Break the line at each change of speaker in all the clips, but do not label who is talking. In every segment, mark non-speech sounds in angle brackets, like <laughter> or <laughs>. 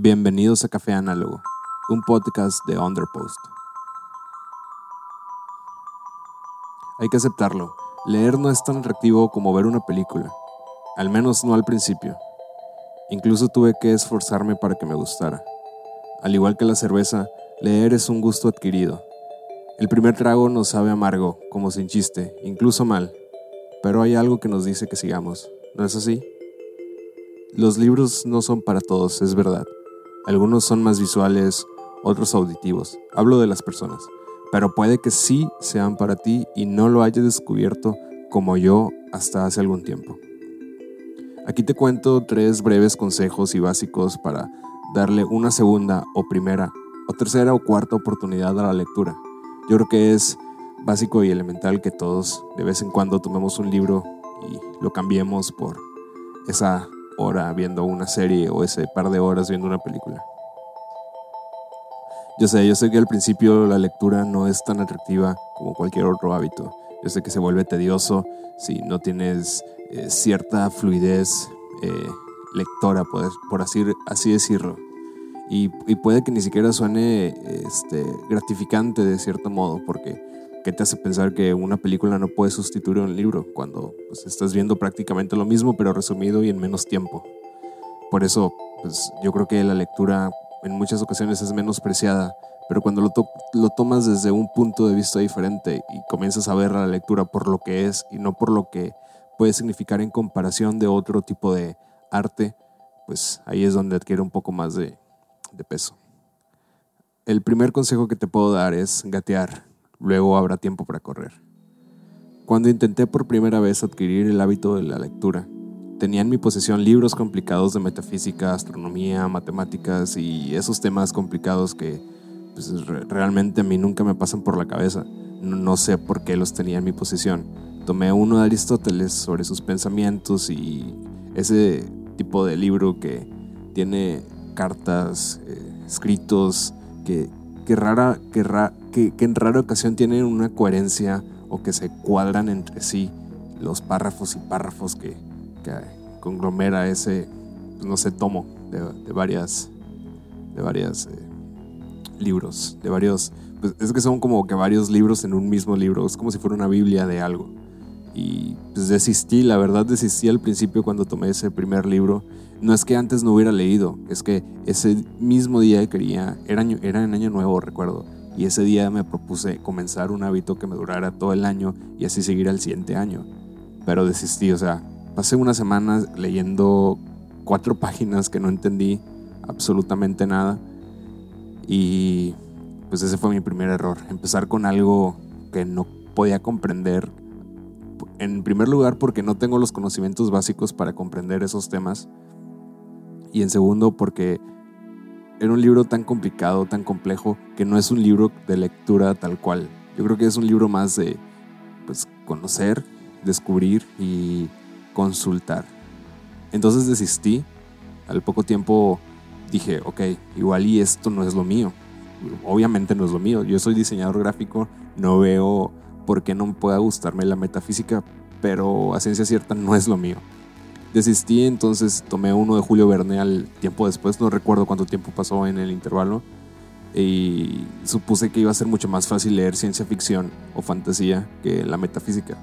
Bienvenidos a Café Análogo, un podcast de Underpost. Hay que aceptarlo, leer no es tan atractivo como ver una película, al menos no al principio. Incluso tuve que esforzarme para que me gustara. Al igual que la cerveza, leer es un gusto adquirido. El primer trago nos sabe amargo, como sin chiste, incluso mal, pero hay algo que nos dice que sigamos, ¿no es así? Los libros no son para todos, es verdad. Algunos son más visuales, otros auditivos. Hablo de las personas. Pero puede que sí sean para ti y no lo hayas descubierto como yo hasta hace algún tiempo. Aquí te cuento tres breves consejos y básicos para darle una segunda o primera o tercera o cuarta oportunidad a la lectura. Yo creo que es básico y elemental que todos de vez en cuando tomemos un libro y lo cambiemos por esa hora viendo una serie o ese par de horas viendo una película. Yo sé, yo sé que al principio la lectura no es tan atractiva como cualquier otro hábito. Yo sé que se vuelve tedioso si no tienes eh, cierta fluidez eh, lectora, por, por así, decirlo. Y, y, puede que ni siquiera suene este, gratificante de cierto modo, porque ¿qué te hace pensar que una película no puede sustituir un libro cuando pues, estás viendo prácticamente lo mismo pero resumido y en menos tiempo? Por eso, pues, yo creo que la lectura en muchas ocasiones es menospreciada, pero cuando lo, lo tomas desde un punto de vista diferente y comienzas a ver la lectura por lo que es y no por lo que puede significar en comparación de otro tipo de arte, pues ahí es donde adquiere un poco más de, de peso. El primer consejo que te puedo dar es gatear luego habrá tiempo para correr. Cuando intenté por primera vez adquirir el hábito de la lectura, tenía en mi posesión libros complicados de metafísica, astronomía, matemáticas y esos temas complicados que pues, realmente a mí nunca me pasan por la cabeza. No, sé por qué los tenía en mi posesión. Tomé uno de Aristóteles sobre sus pensamientos y ese tipo de libro que tiene cartas, eh, escritos, que, que, rara, que, que, en rara ocasión tienen una coherencia o que se cuadran entre sí los párrafos y párrafos que, conglomera ese, no sé, tomo de, varias, de varias eh, libros, de varios, pues es que son como que varios libros en un mismo libro, es como si fuera una Biblia de algo. Y pues desistí, la verdad desistí al principio cuando tomé ese primer libro. No es que antes no hubiera leído, es que ese mismo día quería, era, era en año nuevo, recuerdo y ese día me propuse comenzar un hábito que me durara todo el año y así seguir al siguiente año. Pero desistí, o sea, pasé una semana leyendo cuatro <laughs> páginas que no entendí absolutamente nada y pues ese fue mi primer error, empezar con algo que no podía comprender. En primer lugar porque no tengo los conocimientos básicos para comprender esos temas y en segundo porque era un libro tan complicado, tan complejo, que no es un libro de lectura tal cual. Yo creo que es un libro más de pues, conocer, descubrir y consultar. Entonces desistí. Al poco tiempo dije, ok, igual y esto no es lo mío. Obviamente no es lo mío. Yo soy diseñador gráfico, no veo por qué no pueda gustarme la metafísica, pero a ciencia cierta no es lo mío. Desistí, entonces tomé uno de Julio Verne al tiempo después, no recuerdo cuánto tiempo pasó en el intervalo, y supuse que iba a ser mucho más fácil leer ciencia ficción o fantasía que la metafísica.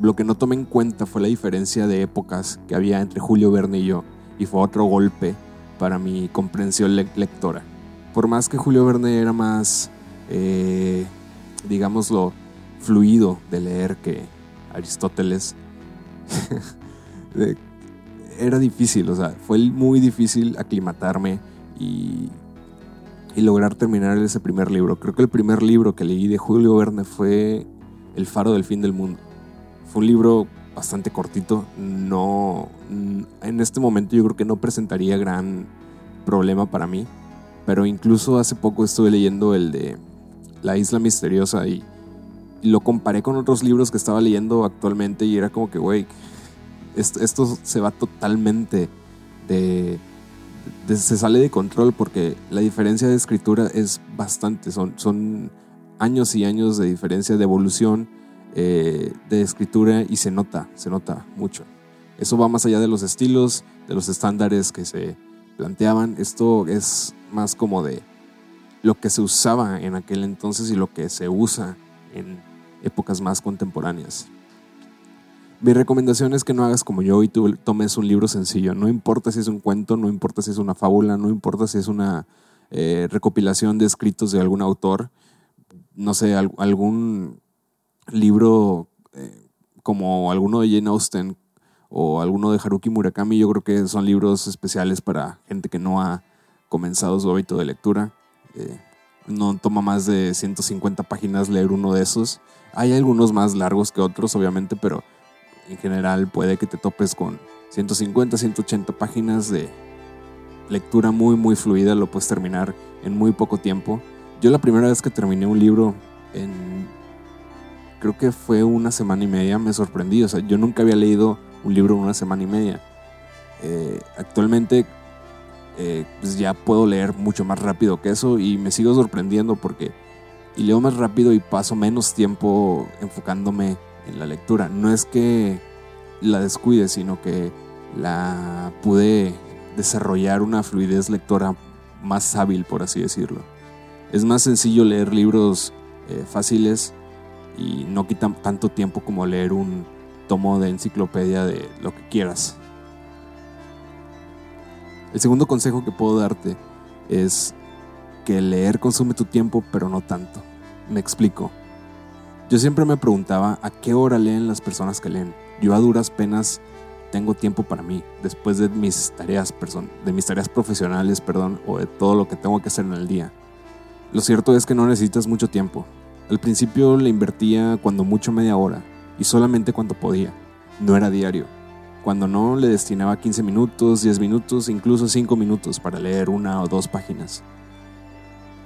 Lo que no tomé en cuenta fue la diferencia de épocas que había entre Julio Verne y yo, y fue otro golpe para mi comprensión lectora. Por más que Julio Verne era más, eh, digámoslo, fluido de leer que Aristóteles, <laughs> era difícil, o sea, fue muy difícil aclimatarme y, y lograr terminar ese primer libro. Creo que el primer libro que leí de Julio Verne fue El faro del fin del mundo. Fue un libro bastante cortito, no en este momento yo creo que no presentaría gran problema para mí, pero incluso hace poco estuve leyendo el de La isla misteriosa y, y lo comparé con otros libros que estaba leyendo actualmente y era como que, güey, esto, se va totalmente de, se sale de control porque la diferencia de escritura es bastante, son, son años y años de diferencia de evolución eh, de escritura y se nota, se nota mucho. Eso va más allá de los estilos, de los estándares que se planteaban. Esto es más como de lo que se usaba en aquel entonces y lo que se usa en épocas más contemporáneas. Mi recomendación es que no hagas como yo y tú tomes un libro sencillo. No importa si es un cuento, no importa si es una fábula, no importa si es una eh, recopilación de escritos de algún autor. No sé, algún libro eh, como alguno de Jane Austen o alguno de Haruki Murakami, yo creo que son libros especiales para gente que no ha comenzado su hábito de lectura. Eh, no toma más de 150 páginas leer uno de esos. Hay algunos más largos que otros, obviamente, pero en general puede que te topes con 150, 180 páginas de lectura muy, muy fluida. Lo puedes terminar en muy poco tiempo. Yo la primera vez que terminé un libro en... Creo que fue una semana y media, me sorprendí. O sea, yo nunca había leído un libro en una semana y media. Eh, actualmente eh, pues ya puedo leer mucho más rápido que eso y me sigo sorprendiendo porque y leo más rápido y paso menos tiempo enfocándome en la lectura. No es que la descuide, sino que la pude desarrollar una fluidez lectora más hábil, por así decirlo. Es más sencillo leer libros eh, fáciles y no quitan tanto tiempo como leer un tomo de enciclopedia de lo que quieras. El segundo consejo que puedo darte es que leer consume tu tiempo, pero no tanto. Me explico. Yo siempre me preguntaba a qué hora leen las personas que leen. Yo a duras penas tengo tiempo para mí, después de mis tareas, de mis tareas profesionales, perdón, o de todo lo que tengo que hacer en el día. Lo cierto es que no necesitas mucho tiempo. Al principio le invertía cuando mucho media hora, y solamente cuando podía. No era diario. Cuando no, le destinaba 15 minutos, 10 minutos, incluso 5 minutos para leer una o dos páginas.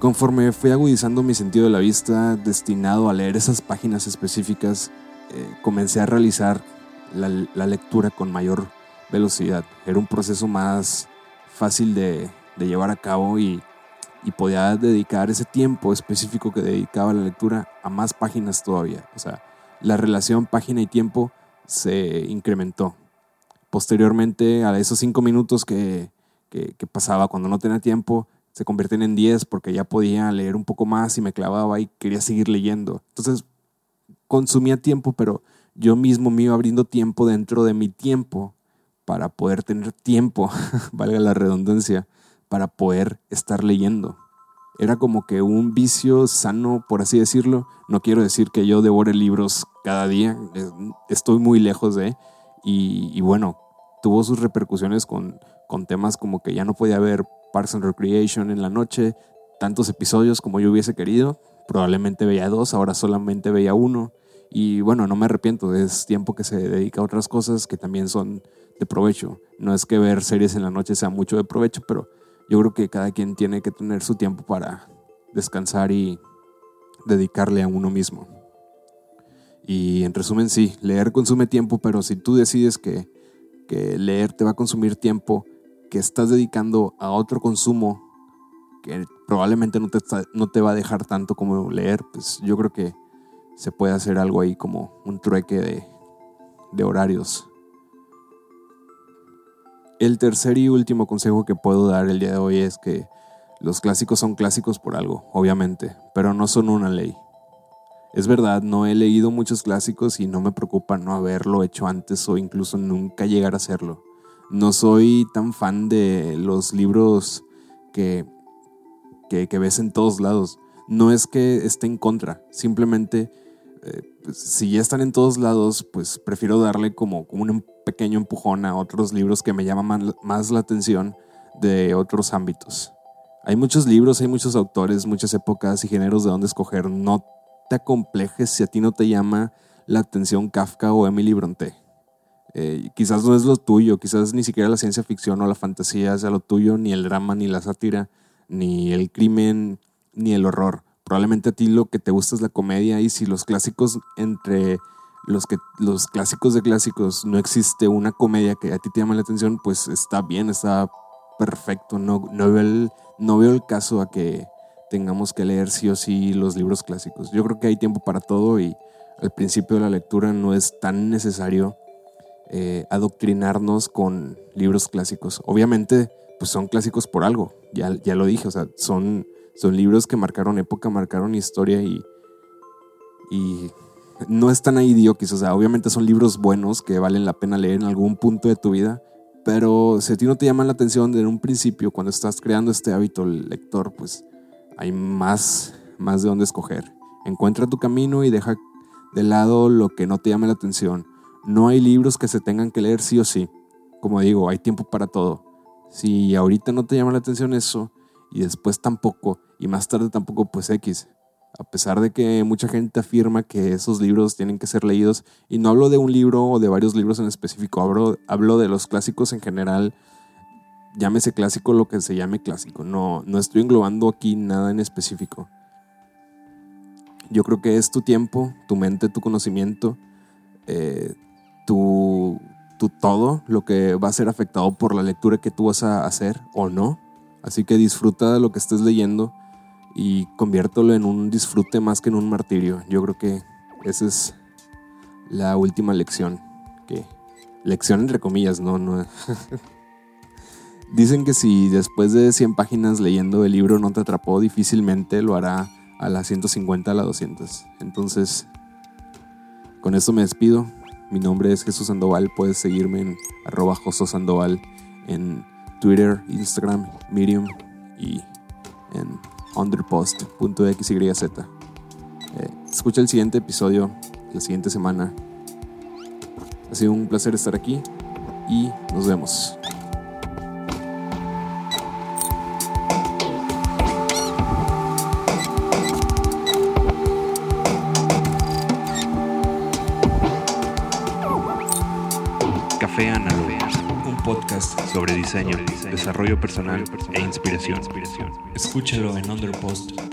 Conforme fui agudizando mi sentido de la vista, destinado a leer esas páginas específicas, eh, comencé a realizar la, lectura con mayor velocidad. Era un proceso más fácil de, llevar a cabo y, y, podía dedicar ese tiempo específico que dedicaba a la lectura a más páginas todavía. O sea, la relación página y tiempo se incrementó. Posteriormente, a esos cinco minutos que, pasaba cuando no tenía tiempo, se convierten en diez porque ya podía leer un poco más y me clavaba y quería seguir leyendo. Entonces, consumía tiempo, pero yo mismo me iba abriendo tiempo dentro de mi tiempo para poder tener tiempo, <laughs> valga la redundancia, para poder estar leyendo. Era como que un vicio sano, por así decirlo. No quiero decir que yo devore libros cada día, estoy muy lejos de, y, bueno, tuvo sus repercusiones con, con temas como que ya no podía haber Parks and Recreation en la noche, tantos episodios como yo hubiese querido. Probablemente veía dos, ahora solamente veía uno. Y bueno, no me arrepiento, es tiempo que se dedica a otras cosas que también son de provecho. No es que ver series en la noche sea mucho de provecho, pero yo creo que cada quien tiene que tener su tiempo para descansar y dedicarle a uno mismo. Y en resumen, sí, leer consume tiempo, pero si tú decides que, leer te va a consumir tiempo que estás dedicando a otro consumo que probablemente no te, no te va a dejar tanto como leer, pues yo creo que se puede hacer algo ahí como un trueque de, de horarios. El tercer y último consejo que puedo dar el día de hoy es que los clásicos son clásicos por algo, obviamente, pero no son una ley. Es verdad, no he leído muchos clásicos y no me preocupa no haberlo hecho antes o incluso nunca llegar a hacerlo. No soy tan fan de los libros que, que, ves en todos lados. No es que esté en contra, simplemente eh, pues, si ya están en todos lados, pues prefiero darle como, un pequeño empujón a otros libros que me llaman más la atención de otros ámbitos. Hay muchos libros, hay muchos autores, muchas épocas y géneros de donde escoger. No te acomplejes si a ti no te llama la atención Kafka o Emily Bronte. Eh, quizás no es lo tuyo, quizás ni siquiera la ciencia ficción o la fantasía sea lo tuyo, ni el drama, ni la sátira, ni el crimen, ni el horror. Probablemente a ti lo que te gusta es la comedia y si los clásicos entre los que los clásicos de clásicos no existe una comedia que a ti te llama la atención, pues está bien, está perfecto. No, no, veo, el, no veo el caso a que tengamos que leer sí o sí los libros clásicos. Yo creo que hay tiempo para todo y al principio de la lectura no es tan necesario eh, adoctrinarnos con libros clásicos. Obviamente pues son clásicos por algo. Ya, ya lo dije, o sea, son, son libros que marcaron época, marcaron historia y, y no están ahí diokis. O sea, obviamente son libros buenos que valen la pena leer en algún punto de tu vida. Pero si a ti no te llama la atención desde un principio, cuando estás creando este hábito lector, pues hay más, más de dónde escoger. Encuentra tu camino y deja de lado lo que no te llame la atención. No hay libros que se tengan que leer sí o sí. Como digo, hay tiempo para todo. Si ahorita no te llama la atención eso, y después tampoco, y más tarde tampoco, pues X. A pesar de que mucha gente afirma que esos libros tienen que ser leídos, y no hablo de un libro o de varios libros en específico, hablo, hablo de los clásicos en general, llámese clásico lo que se llame clásico, no, no estoy englobando aquí nada en específico. Yo creo que es tu tiempo, tu mente, tu conocimiento, eh, tu, tu todo lo que va a ser afectado por la lectura que tú vas a hacer o no. Así que disfruta lo que estés leyendo y conviértelo en un disfrute más que en un martirio. Yo creo que esa es la última lección. Que, lección entre comillas, no, no. <laughs> Dicen que si después de 100 páginas leyendo el libro no te atrapó, difícilmente lo hará a las 150, a las 200. Entonces, con esto me despido. Mi nombre es Jesús Sandoval. Puedes seguirme en arroba Sandoval en Twitter, Instagram, Medium y en underpost.xyz. Eh, escucha el siguiente episodio la siguiente semana. Ha sido un placer estar aquí y nos vemos. Sobre diseño, desarrollo personal e inspiración. Escúchalo en underpost.xyz.